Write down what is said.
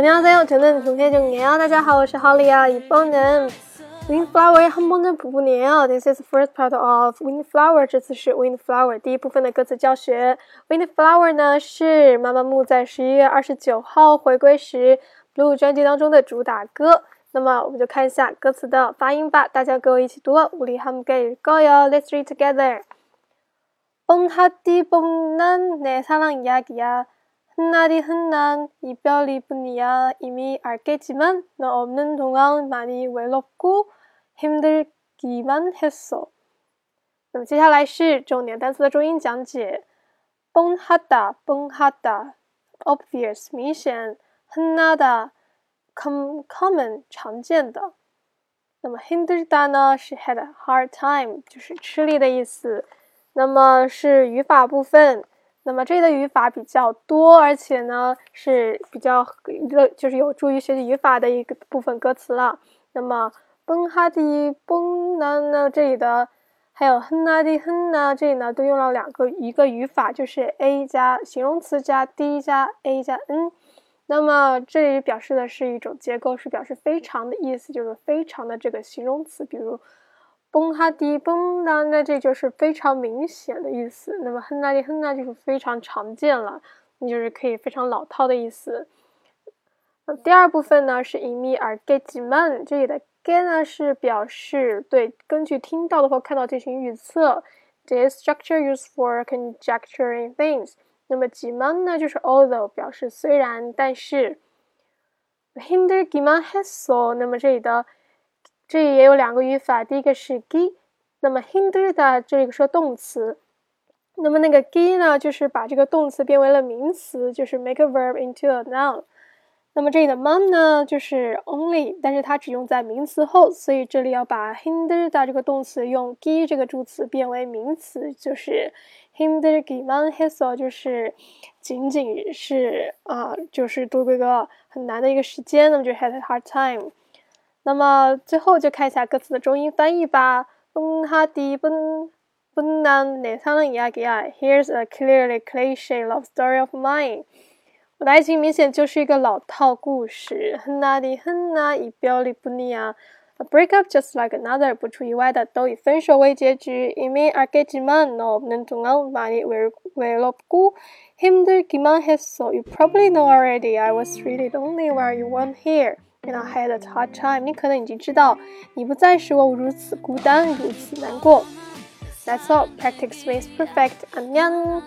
안녕하세요. 저는 동혜정이에요. 大家好,我是 Holly야. 이번은 Windflower의 한 번은 부분이에요. This is the first part of Windflower. 这次是 Windflower 第一部分的歌词教学。Windflower 呢是妈妈木在十一月二十九号回归时 Blue 专辑当中的主打歌。那么我们就看一下歌词的发音吧。大家跟我一起读。우리함께읽어요 Let's read together. 뽕하디 뽕난 내 사랑 이야기야. 흩날이 흩난 이별이 뿐이야. 이미 알겠지만 너 없는 동안 많이 외롭고 힘들기만 했어. 那么接下来是重点单词的重音讲解。뽕하다，뽕하다 obvious 明显，흔하다 com common 常见的。那么 힘들다 呢是 had a hard time 就是吃力的意思。那么是语法部分。 那么这里的语法比较多，而且呢是比较乐，就是有助于学习语法的一个部分歌词了。那么崩哈迪崩呢呢这里的还有哼呐迪哼呢这里呢都用了两个一个语法，就是 a 加形容词加 d 加 a 加 n。那么这里表示的是一种结构，是表示非常的意思，就是非常的这个形容词，比如。崩哈迪崩呢，那这就是非常明显的意思。那么哼那里哼那就是非常常见了，那就是可以非常老套的意思。第二部分呢是 imi ar get man，这里的 get 呢是表示对根据听到的或看到进行预测。This structure used for conjecturing things。那么 g man 呢就是 although 表示虽然但是。Hinder giman has so，那么这里的。这里也有两个语法，第一个是 gi，那么 hinder 的这个说动词，那么那个 gi 呢，就是把这个动词变为了名词，就是 make a verb into a noun。那么这里的 mom 呢，就是 only，但是它只用在名词后，所以这里要把 hinder 的这个动词用 gi 这个助词变为名词，就是 hinder giman hiso，就是仅仅是啊，就是度过一个很难的一个时间，那么就 had a hard time。那么最后就看一下歌词的中英翻译吧。嗯哈迪奔奔南内桑人亚给爱，Here's a clearly cliche love story of mine。我的爱情明显就是一个老套故事。很那的很那一表里不腻啊。A breakup just like another，不出意外的都以分手为结局。因为알겠지만너없는동안많이외외롭고힘들기만했어 You probably know already. I was really lonely while you weren't here. and i had a hard time 你可能已经知道你不再是我如此孤单如此难过 that's all practice makes perfect a man